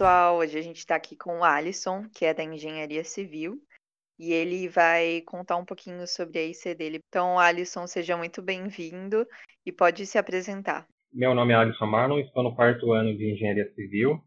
pessoal, hoje a gente está aqui com o Alisson, que é da Engenharia Civil, e ele vai contar um pouquinho sobre a IC dele. Então, Alisson, seja muito bem-vindo e pode se apresentar. Meu nome é Alisson Marlon, estou no quarto ano de Engenharia Civil.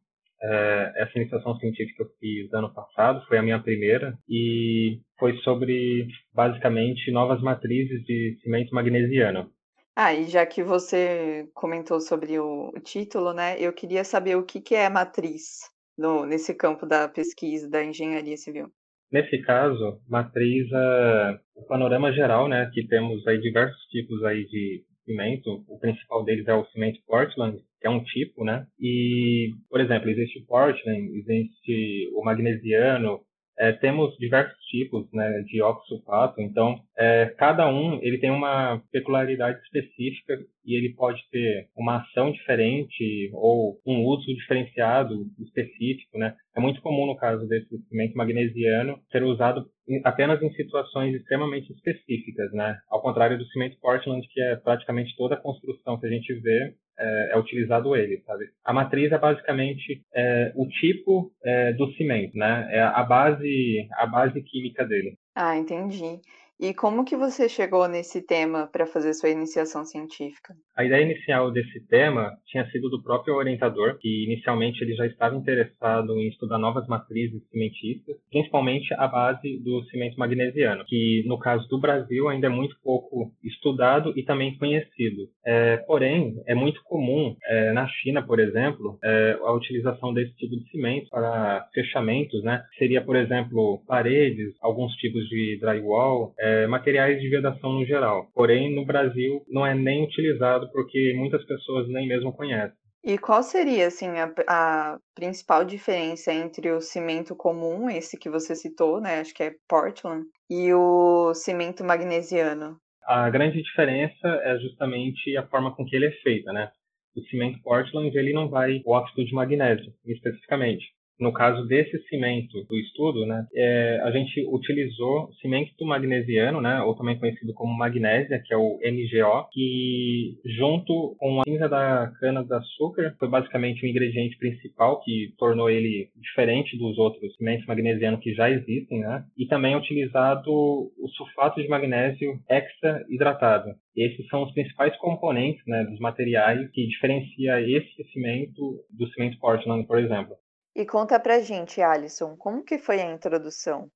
É, essa iniciação científica eu fiz ano passado, foi a minha primeira, e foi sobre, basicamente, novas matrizes de cimento magnesiano. Ah, e já que você comentou sobre o título, né, eu queria saber o que, que é matriz no, nesse campo da pesquisa da engenharia civil. Nesse caso, matriz é o panorama geral, né, que temos aí diversos tipos aí de cimento. O principal deles é o cimento Portland, que é um tipo, né? E, por exemplo, existe o Portland, existe o magnesiano, é, temos diversos tipos né, de oxosulfato, então é, cada um ele tem uma peculiaridade específica e ele pode ter uma ação diferente ou um uso diferenciado específico, né? É muito comum no caso desse cimento magnesiano ser usado apenas em situações extremamente específicas, né? Ao contrário do cimento Portland, que é praticamente toda a construção que a gente vê é, é utilizado ele, sabe? A matriz é basicamente é, o tipo é, do cimento, né? É a base, a base química dele. Ah, entendi. E como que você chegou nesse tema para fazer sua iniciação científica? A ideia inicial desse tema tinha sido do próprio orientador, que inicialmente ele já estava interessado em estudar novas matrizes cimentícias, principalmente a base do cimento magnesiano, que no caso do Brasil ainda é muito pouco estudado e também conhecido. É, porém, é muito comum é, na China, por exemplo, é, a utilização desse tipo de cimento para fechamentos, né? Seria, por exemplo, paredes, alguns tipos de drywall, é, materiais de vedação no geral. Porém, no Brasil não é nem utilizado porque muitas pessoas nem mesmo conhecem. E qual seria assim a, a, principal diferença entre o cimento comum, esse que você citou, né? Acho que é Portland, e o cimento magnesiano? A grande diferença é justamente a forma com que ele é feito, né? O cimento Portland ele não vai o óxido de magnésio, especificamente. No caso desse cimento do estudo, né, é, a gente utilizou cimento magnesiano, né, ou também conhecido como magnésia, que é o MgO, que junto com a cinza da cana-de-açúcar foi basicamente o ingrediente principal que tornou ele diferente dos outros cimentos magnesianos que já existem, né, e também é utilizado o sulfato de magnésio hexaidratado. Esses são os principais componentes né, dos materiais que diferencia esse cimento do cimento Portland, por exemplo. E conta pra gente, Alisson, como que foi a introdução?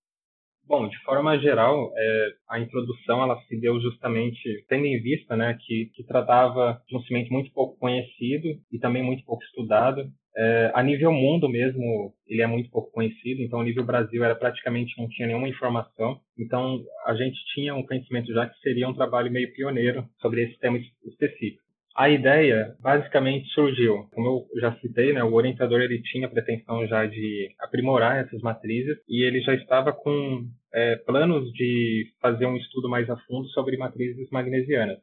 Bom, de forma geral, é, a introdução ela se deu justamente tendo em vista né, que, que tratava de um cimento muito pouco conhecido e também muito pouco estudado. É, a nível mundo mesmo, ele é muito pouco conhecido, então a nível Brasil era praticamente não tinha nenhuma informação. Então a gente tinha um conhecimento já que seria um trabalho meio pioneiro sobre esse tema específico. A ideia basicamente surgiu, como eu já citei, né, o orientador ele tinha pretensão já de aprimorar essas matrizes e ele já estava com é, planos de fazer um estudo mais a fundo sobre matrizes magnesianas.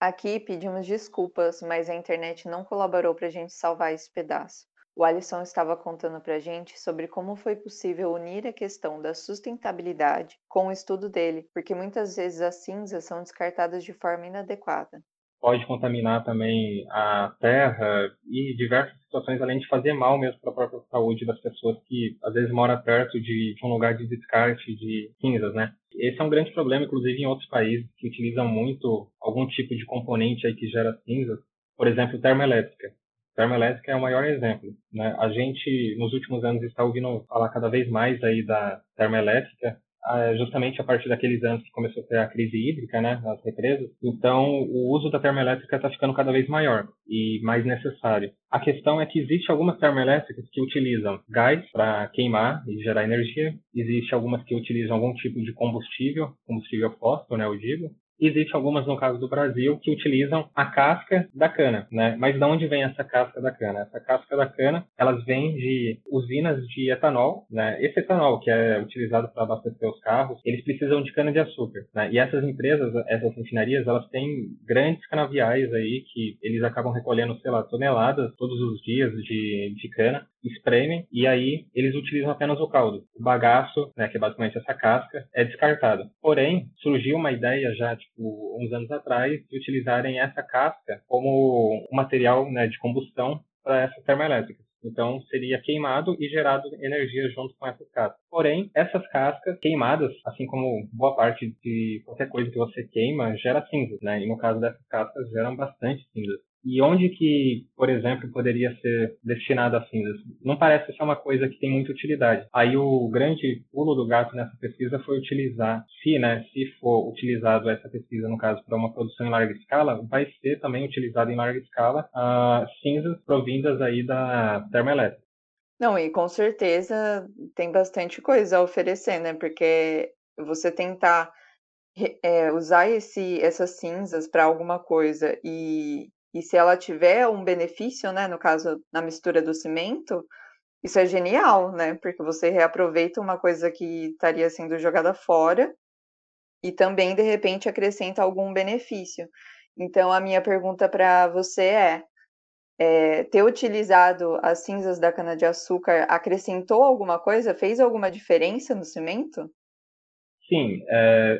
Aqui pedimos desculpas, mas a internet não colaborou para a gente salvar esse pedaço. O Alisson estava contando para a gente sobre como foi possível unir a questão da sustentabilidade com o estudo dele, porque muitas vezes as cinzas são descartadas de forma inadequada pode contaminar também a terra e diversas situações, além de fazer mal mesmo para a própria saúde das pessoas que às vezes moram perto de, de um lugar de descarte de cinzas, né? Esse é um grande problema, inclusive em outros países que utilizam muito algum tipo de componente aí que gera cinzas, por exemplo, termoelétrica. Termoelétrica é o maior exemplo. Né? A gente, nos últimos anos, está ouvindo falar cada vez mais aí da termoelétrica, justamente a partir daqueles anos que começou a ter a crise hídrica, né, nas represas. Então, o uso da termoelétrica está ficando cada vez maior e mais necessário. A questão é que existe algumas termoelétricas que utilizam gás para queimar e gerar energia. Existe algumas que utilizam algum tipo de combustível, combustível fóssil, né, eu digo. Existem algumas, no caso do Brasil, que utilizam a casca da cana, né? Mas de onde vem essa casca da cana? Essa casca da cana, elas vêm de usinas de etanol, né? Esse etanol que é utilizado para abastecer os carros, eles precisam de cana de açúcar, né? E essas empresas, essas refinarias, elas têm grandes canaviais aí que eles acabam recolhendo, sei lá, toneladas todos os dias de, de cana espremem e aí eles utilizam apenas o caldo. O bagaço, né, que é basicamente essa casca, é descartado. Porém, surgiu uma ideia já, tipo, uns anos atrás, de utilizarem essa casca como um material né, de combustão para essas termoelétricas. Então, seria queimado e gerado energia junto com essas cascas. Porém, essas cascas queimadas, assim como boa parte de qualquer coisa que você queima, gera cinzas, né? E no caso dessas cascas, geram bastante cinzas. E onde que, por exemplo, poderia ser destinado a cinzas? Não parece ser uma coisa que tem muita utilidade. Aí o grande pulo do gato nessa pesquisa foi utilizar, se, né, se for utilizado essa pesquisa, no caso, para uma produção em larga escala, vai ser também utilizado em larga escala uh, cinzas provindas aí da termoelétrica. Não, e com certeza tem bastante coisa a oferecer, né? Porque você tentar é, usar esse, essas cinzas para alguma coisa e e se ela tiver um benefício, né, no caso, na mistura do cimento, isso é genial, né? Porque você reaproveita uma coisa que estaria sendo jogada fora e também, de repente, acrescenta algum benefício. Então, a minha pergunta para você é, é: ter utilizado as cinzas da cana-de-açúcar acrescentou alguma coisa? Fez alguma diferença no cimento? Sim, é,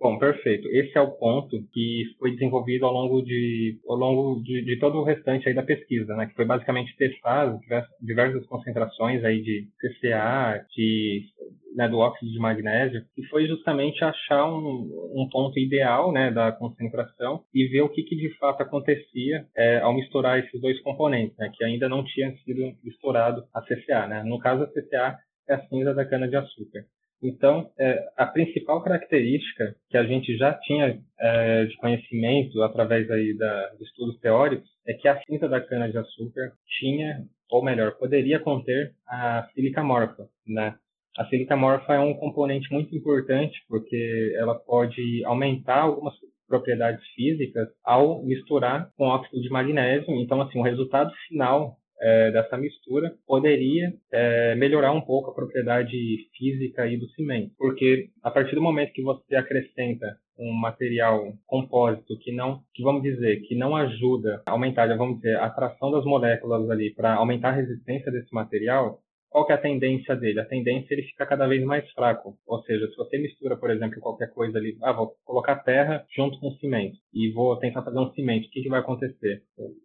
Bom, perfeito. Esse é o ponto que foi desenvolvido ao longo de, ao longo de, de todo o restante aí da pesquisa, né? Que foi basicamente testar diversas concentrações aí de CCA, de, né, do óxido de magnésio, e foi justamente achar um, um ponto ideal, né, da concentração e ver o que, que de fato acontecia é, ao misturar esses dois componentes, né? Que ainda não tinha sido misturado a CCA, né? No caso, a CCA é a cinza da cana-de-açúcar. Então, é, a principal característica que a gente já tinha é, de conhecimento através aí da, de estudos teóricos é que a cinza da cana-de-açúcar tinha, ou melhor, poderia conter a sílica morfa, né? A sílica morfa é um componente muito importante porque ela pode aumentar algumas propriedades físicas ao misturar com óxido de magnésio. Então, assim, o resultado final é, dessa mistura poderia é, melhorar um pouco a propriedade física aí do cimento, porque a partir do momento que você acrescenta um material compósito que não, que vamos dizer, que não ajuda a aumentar, vamos dizer, a atração das moléculas ali para aumentar a resistência desse material, qual que é a tendência dele? A tendência é ele ficar cada vez mais fraco. Ou seja, se você mistura, por exemplo, qualquer coisa ali, ah, vou colocar terra junto com cimento e vou tentar fazer um cimento, o que, que vai acontecer?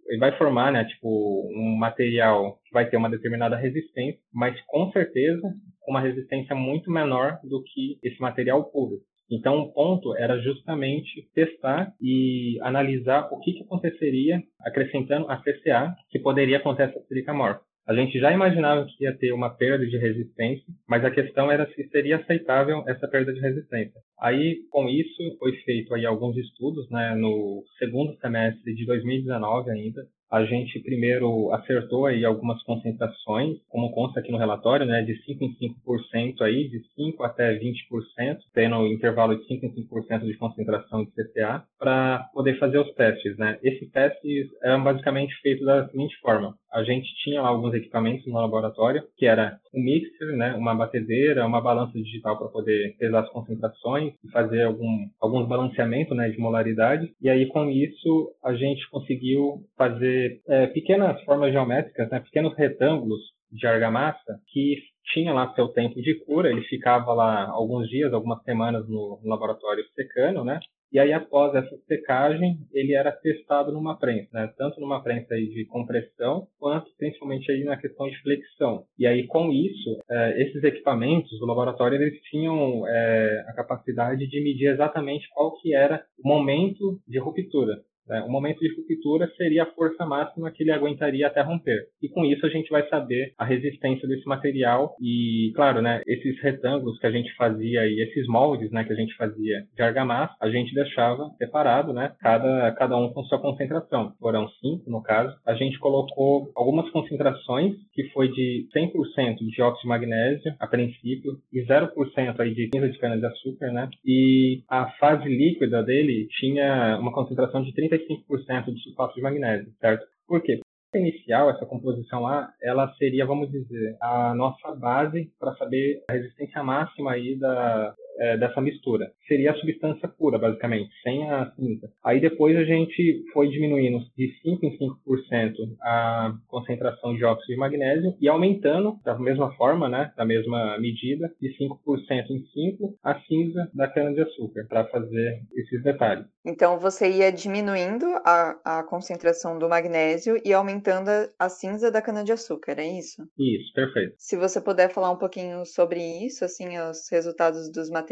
Ele vai formar, né, tipo, um material que vai ter uma determinada resistência, mas com certeza uma resistência muito menor do que esse material puro. Então, o ponto era justamente testar e analisar o que, que aconteceria acrescentando a CCA, que poderia acontecer essa silica morfa. A gente já imaginava que ia ter uma perda de resistência, mas a questão era se seria aceitável essa perda de resistência. Aí, com isso, foi feito aí alguns estudos, né, no segundo semestre de 2019 ainda, a gente primeiro acertou aí algumas concentrações, como consta aqui no relatório, né, de 5 em 5% aí, de 5 até 20%, tendo intervalo de 5 em 5% de concentração de CCA, para poder fazer os testes, né. Esses testes eram basicamente feitos da seguinte forma: a gente tinha lá alguns equipamentos no laboratório, que era um mixer, né, uma batedeira, uma balança digital para poder pesar as concentrações e fazer algum, alguns balanceamentos né, de molaridade. E aí, com isso, a gente conseguiu fazer é, pequenas formas geométricas, né, pequenos retângulos de argamassa que tinha lá seu tempo de cura, ele ficava lá alguns dias, algumas semanas no, laboratório secando, né? E aí, após essa secagem, ele era testado numa prensa, né? tanto numa prensa aí de compressão, quanto principalmente aí na questão de flexão. E aí, com isso, é, esses equipamentos do laboratório, eles tinham é, a capacidade de medir exatamente qual que era o momento de ruptura. Né? O momento de ruptura seria a força máxima que ele aguentaria até romper. E com isso a gente vai saber a resistência desse material e, claro, né, esses retângulos que a gente fazia e esses moldes né, que a gente fazia de argamassa, a gente deixava separado, né, cada, cada um com sua concentração. Foram cinco, no caso. A gente colocou algumas concentrações, que foi de 100% de óxido de magnésio, a princípio, e 0% aí de cinza de cana-de-açúcar, né? E a fase líquida dele tinha uma concentração de 30 35% de sulfato de magnésio, certo? Por quê? inicial, essa composição A, ela seria, vamos dizer, a nossa base para saber a resistência máxima aí da, é, dessa mistura. Seria a substância pura, basicamente, sem a cinza. Aí depois a gente foi diminuindo de 5 em 5% a concentração de óxido de magnésio e aumentando da mesma forma, né, da mesma medida, de 5% em 5 a cinza da cana-de-açúcar, para fazer esses detalhes. Então você ia diminuindo a, a concentração do magnésio e aumentando a, a cinza da cana-de-açúcar, é isso? Isso, perfeito. Se você puder falar um pouquinho sobre isso, assim, os resultados dos materiais,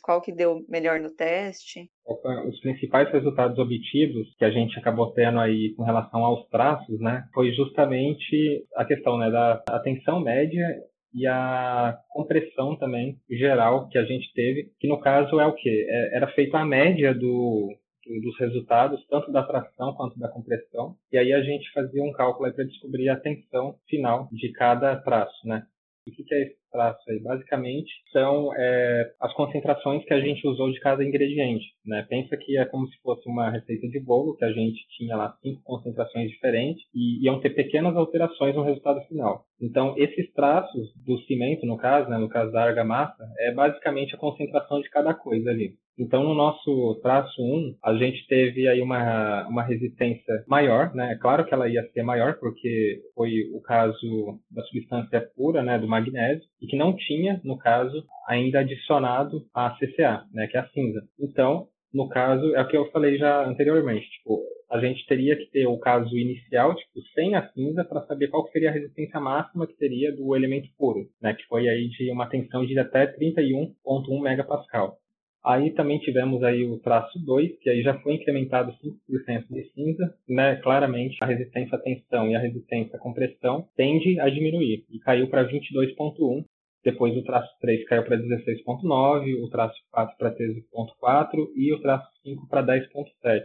qual que deu melhor no teste? Os principais resultados obtidos que a gente acabou tendo aí com relação aos traços, né, foi justamente a questão né, da tensão média e a compressão também geral que a gente teve, que no caso é o que? É, era feita a média do, dos resultados, tanto da tração quanto da compressão, e aí a gente fazia um cálculo para descobrir a tensão final de cada traço, né? O que é esse traço aí? Basicamente, são é, as concentrações que a gente usou de cada ingrediente. Né? Pensa que é como se fosse uma receita de bolo, que a gente tinha lá cinco concentrações diferentes e iam ter pequenas alterações no resultado final. Então, esses traços do cimento, no caso, né, no caso da argamassa, é basicamente a concentração de cada coisa ali. Então, no nosso traço 1, a gente teve aí uma, uma resistência maior, né? É claro que ela ia ser maior, porque foi o caso da substância pura, né, do magnésio, e que não tinha, no caso, ainda adicionado a CCA, né, que é a cinza. Então, no caso, é o que eu falei já anteriormente, tipo, a gente teria que ter o caso inicial, tipo, sem a cinza, para saber qual seria a resistência máxima que teria do elemento puro, né, que foi aí de uma tensão de até 31.1 megapascal. Aí também tivemos aí o traço 2, que aí já foi incrementado 5% de cinza, né? Claramente a resistência à tensão e a resistência à compressão tende a diminuir e caiu para 22.1. Depois o traço 3 caiu para 16.9, o traço 4 para 13.4 e o traço 5 para 10.7.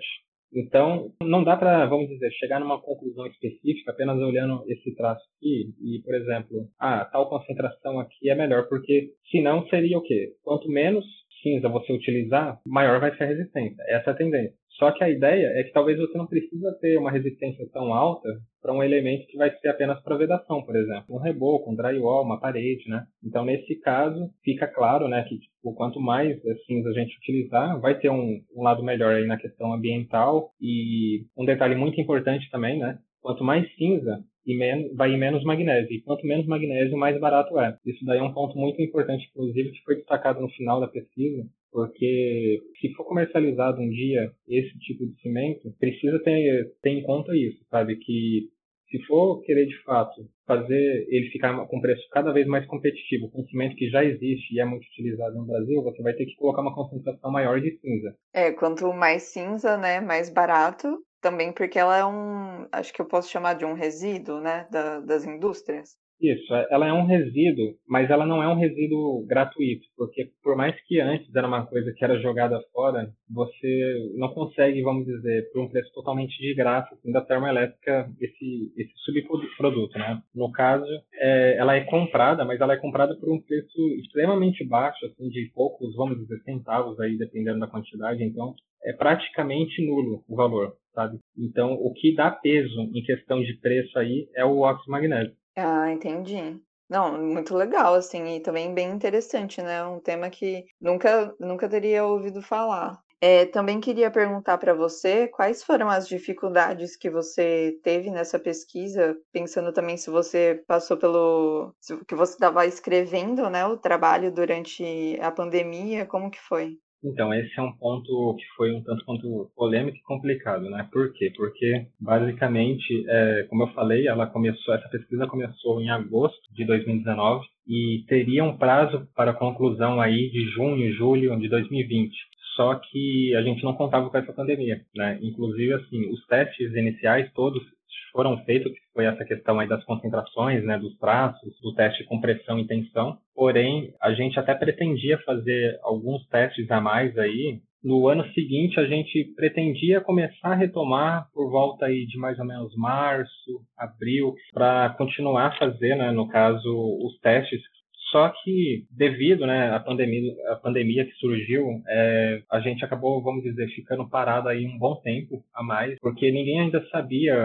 Então, não dá para, vamos dizer, chegar numa conclusão específica apenas olhando esse traço aqui e, por exemplo, ah, tal concentração aqui é melhor, porque senão seria o quê? Quanto menos cinza você utilizar, maior vai ser a resistência. Essa é a tendência. Só que a ideia é que talvez você não precisa ter uma resistência tão alta para um elemento que vai ser apenas para vedação, por exemplo, um reboco, um drywall, uma parede, né? Então, nesse caso, fica claro, né, que tipo, quanto mais cinza a gente utilizar, vai ter um, um lado melhor aí na questão ambiental e um detalhe muito importante também, né? Quanto mais cinza, e menos, vai em menos magnésio. E quanto menos magnésio, mais barato é. Isso daí é um ponto muito importante, inclusive, que foi destacado no final da pesquisa, porque se for comercializado um dia esse tipo de cimento, precisa ter, ter em conta isso, sabe? Que se for querer de fato fazer ele ficar com preço cada vez mais competitivo com cimento que já existe e é muito utilizado no Brasil, você vai ter que colocar uma concentração maior de cinza. É, quanto mais cinza, né, mais barato, também porque ela é um, acho que eu posso chamar de um resíduo, né, da, das indústrias. Isso, é, ela é um resíduo, mas ela não é um resíduo gratuito, porque por mais que antes era uma coisa que era jogada fora, você não consegue, vamos dizer, por um preço totalmente de graça, assim, da termoelétrica, esse, esse subproduto, né? No caso, é, ela é comprada, mas ela é comprada por um preço extremamente baixo, assim, de poucos, vamos dizer, centavos aí, dependendo da quantidade, então é praticamente nulo o valor, sabe? Então, o que dá peso em questão de preço aí é o óxido magnésio. Ah, entendi. Não, muito legal, assim, e também bem interessante, né? Um tema que nunca, nunca teria ouvido falar. É, também queria perguntar para você quais foram as dificuldades que você teve nessa pesquisa, pensando também se você passou pelo. que você estava escrevendo né, o trabalho durante a pandemia, como que foi? Então, esse é um ponto que foi um tanto quanto polêmico e complicado, né? Por quê? Porque, basicamente, é, como eu falei, ela começou, essa pesquisa começou em agosto de 2019 e teria um prazo para conclusão aí de junho, julho de 2020 só que a gente não contava com essa pandemia, né? Inclusive, assim, os testes iniciais todos foram feitos, que foi essa questão aí das concentrações, né, dos traços, do teste com pressão e tensão. Porém, a gente até pretendia fazer alguns testes a mais aí. No ano seguinte, a gente pretendia começar a retomar por volta aí de mais ou menos março, abril, para continuar a fazer, né, no caso, os testes só que devido né, à pandemia, à pandemia que surgiu, é, a gente acabou, vamos dizer, ficando parado aí um bom tempo a mais, porque ninguém ainda sabia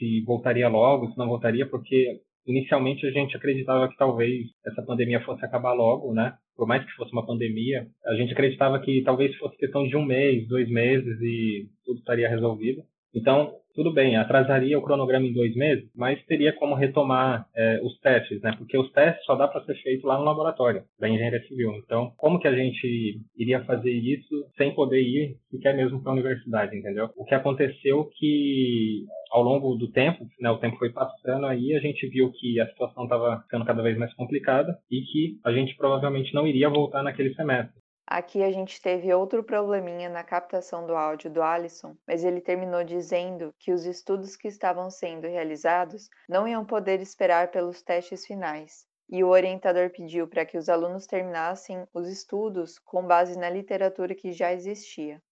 se voltaria logo, se não voltaria, porque inicialmente a gente acreditava que talvez essa pandemia fosse acabar logo, né? Por mais que fosse uma pandemia, a gente acreditava que talvez fosse questão de um mês, dois meses e tudo estaria resolvido. Então, tudo bem, atrasaria o cronograma em dois meses, mas teria como retomar é, os testes, né? Porque os testes só dá para ser feito lá no laboratório da engenharia civil. Então, como que a gente iria fazer isso sem poder ir sequer mesmo para a universidade, entendeu? O que aconteceu que ao longo do tempo, né, o tempo foi passando aí, a gente viu que a situação estava ficando cada vez mais complicada e que a gente provavelmente não iria voltar naquele semestre. Aqui a gente teve outro probleminha na captação do áudio do Alisson, mas ele terminou dizendo que os estudos que estavam sendo realizados não iam poder esperar pelos testes finais. E o orientador pediu para que os alunos terminassem os estudos com base na literatura que já existia.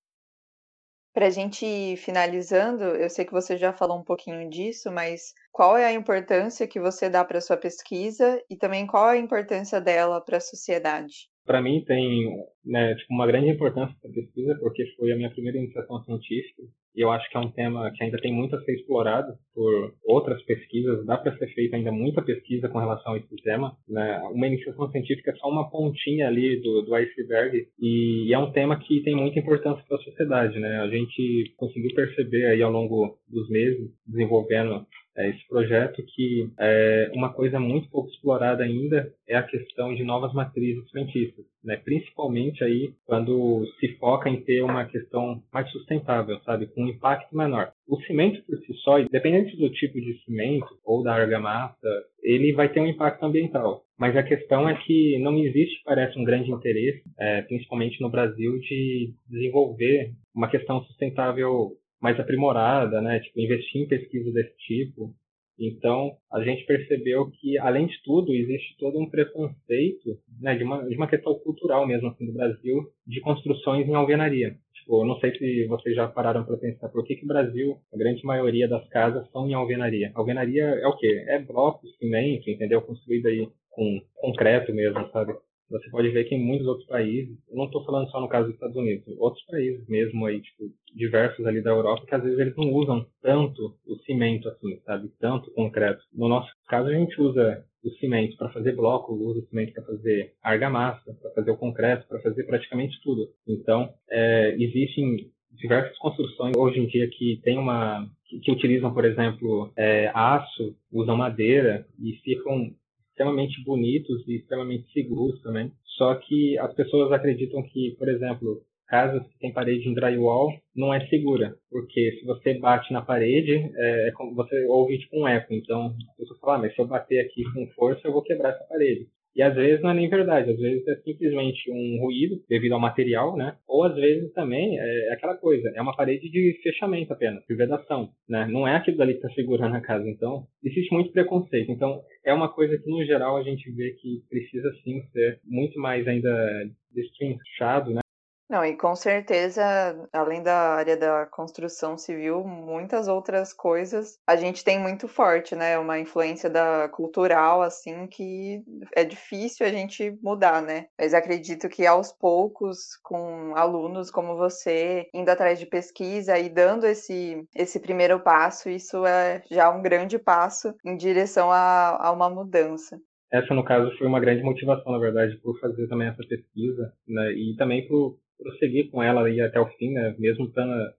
Para a gente ir finalizando, eu sei que você já falou um pouquinho disso, mas qual é a importância que você dá para sua pesquisa e também qual é a importância dela para a sociedade? Para mim tem né, tipo, uma grande importância essa pesquisa porque foi a minha primeira iniciação científica e eu acho que é um tema que ainda tem muito a ser explorado por outras pesquisas. Dá para ser feita ainda muita pesquisa com relação a esse tema. Né? Uma iniciação científica é só uma pontinha ali do, do iceberg e é um tema que tem muita importância para a sociedade. Né? A gente conseguiu perceber aí ao longo dos meses desenvolvendo é, esse projeto que é, uma coisa muito pouco explorada ainda é a questão de novas matrizes científicas, né? principalmente aí quando se foca em ter uma questão mais sustentável, sabe, com um impacto menor. O cimento por si só, independente do tipo de cimento ou da argamassa, ele vai ter um impacto ambiental. Mas a questão é que não existe, parece, um grande interesse, é, principalmente no Brasil, de desenvolver uma questão sustentável mais aprimorada, né? Tipo, investir em pesquisa desse tipo. Então, a gente percebeu que, além de tudo, existe todo um preconceito, né, de uma, de uma questão cultural mesmo, assim, do Brasil, de construções em alvenaria. Tipo, eu não sei se vocês já pararam para pensar por que, que o Brasil, a grande maioria das casas são em alvenaria. Alvenaria é o quê? É bloco, cimento, entendeu? Construído aí com concreto mesmo, sabe? Você pode ver que em muitos outros países, não estou falando só no caso dos Estados Unidos, outros países mesmo aí, tipo, diversos ali da Europa, que às vezes eles não usam tanto o cimento assim, sabe? Tanto concreto. No nosso caso, a gente usa o cimento para fazer bloco, usa o cimento para fazer argamassa, para fazer o concreto, para fazer praticamente tudo. Então, é, existem diversas construções hoje em dia que tem uma que, que utilizam, por exemplo, é, aço, usam madeira e ficam extremamente bonitos e extremamente seguros também. Só que as pessoas acreditam que, por exemplo, casas que têm parede em drywall não é segura, porque se você bate na parede, é, é você ouve tipo um eco. Então, a pessoa fala, ah, mas se eu bater aqui com força, eu vou quebrar essa parede. E às vezes não é nem verdade, às vezes é simplesmente um ruído devido ao material, né? Ou às vezes também é aquela coisa, é uma parede de fechamento apenas, de vedação, né? Não é aquilo dali que está segurando a casa. Então, existe muito preconceito. Então, é uma coisa que no geral a gente vê que precisa sim ser muito mais ainda destrinchado, né? Não, e com certeza, além da área da construção civil, muitas outras coisas a gente tem muito forte, né? Uma influência da cultural, assim, que é difícil a gente mudar, né? Mas acredito que aos poucos, com alunos como você, indo atrás de pesquisa e dando esse, esse primeiro passo, isso é já um grande passo em direção a, a uma mudança essa no caso foi uma grande motivação na verdade por fazer também essa pesquisa né e também por prosseguir com ela aí até o fim, né? Mesmo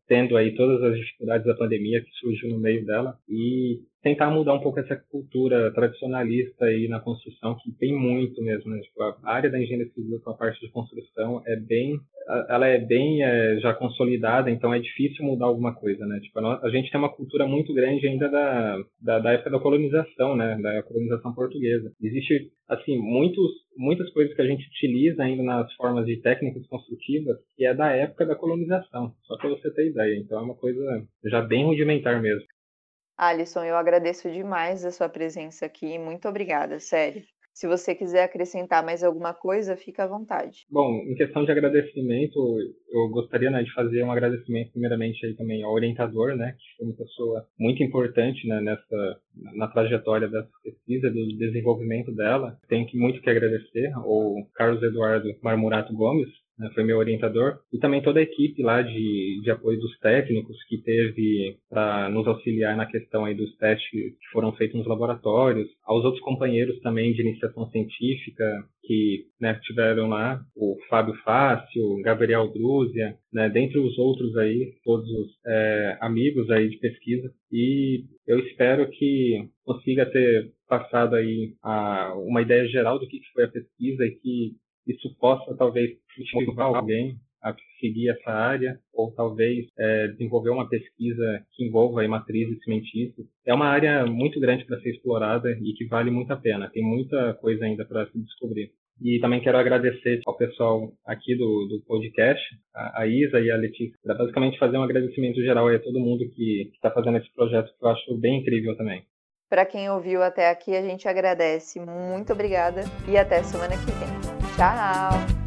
tendo aí todas as dificuldades da pandemia que surgiu no meio dela e tentar mudar um pouco essa cultura tradicionalista aí na construção que tem muito mesmo, né? Tipo, a área da engenharia civil com a parte de construção é bem ela é bem é, já consolidada, então é difícil mudar alguma coisa, né? Tipo, a, gente tem uma cultura muito grande ainda da, da, da, época da colonização, né? Da colonização portuguesa. Existe, assim, muitos, muitas coisas que a gente utiliza ainda nas formas de técnicas construtivas que é da época da colonização, só para você ter ideia. Então é uma coisa já bem rudimentar mesmo. Alisson, eu agradeço demais a sua presença aqui. Muito obrigada, sério. Se você quiser acrescentar mais alguma coisa, fica à vontade. Bom, em questão de agradecimento, eu gostaria né, de fazer um agradecimento primeiramente aí também ao orientador, né, que foi uma pessoa muito importante né, nessa na trajetória dessa pesquisa, do desenvolvimento dela. Tenho que muito que agradecer ao Carlos Eduardo Marmurato Gomes, né, foi meu orientador, e também toda a equipe lá de, de apoio dos técnicos que teve para nos auxiliar na questão aí dos testes que foram feitos nos laboratórios, aos outros companheiros também de iniciação científica que né, tiveram lá, o Fábio Fácil, Gabriel Drúzia, né, dentre os outros aí, todos os é, amigos aí de pesquisa, e eu espero que consiga ter passado aí a, uma ideia geral do que foi a pesquisa e que isso possa talvez motivar alguém a seguir essa área ou talvez é, desenvolver uma pesquisa que envolva aí matrizes cimentícias. É uma área muito grande para ser explorada e que vale muito a pena. Tem muita coisa ainda para se descobrir. E também quero agradecer ao pessoal aqui do, do podcast, a, a Isa e a Letícia, para basicamente fazer um agradecimento geral a todo mundo que está fazendo esse projeto, que eu acho bem incrível também. Para quem ouviu até aqui, a gente agradece. Muito obrigada e até semana que vem. 加油！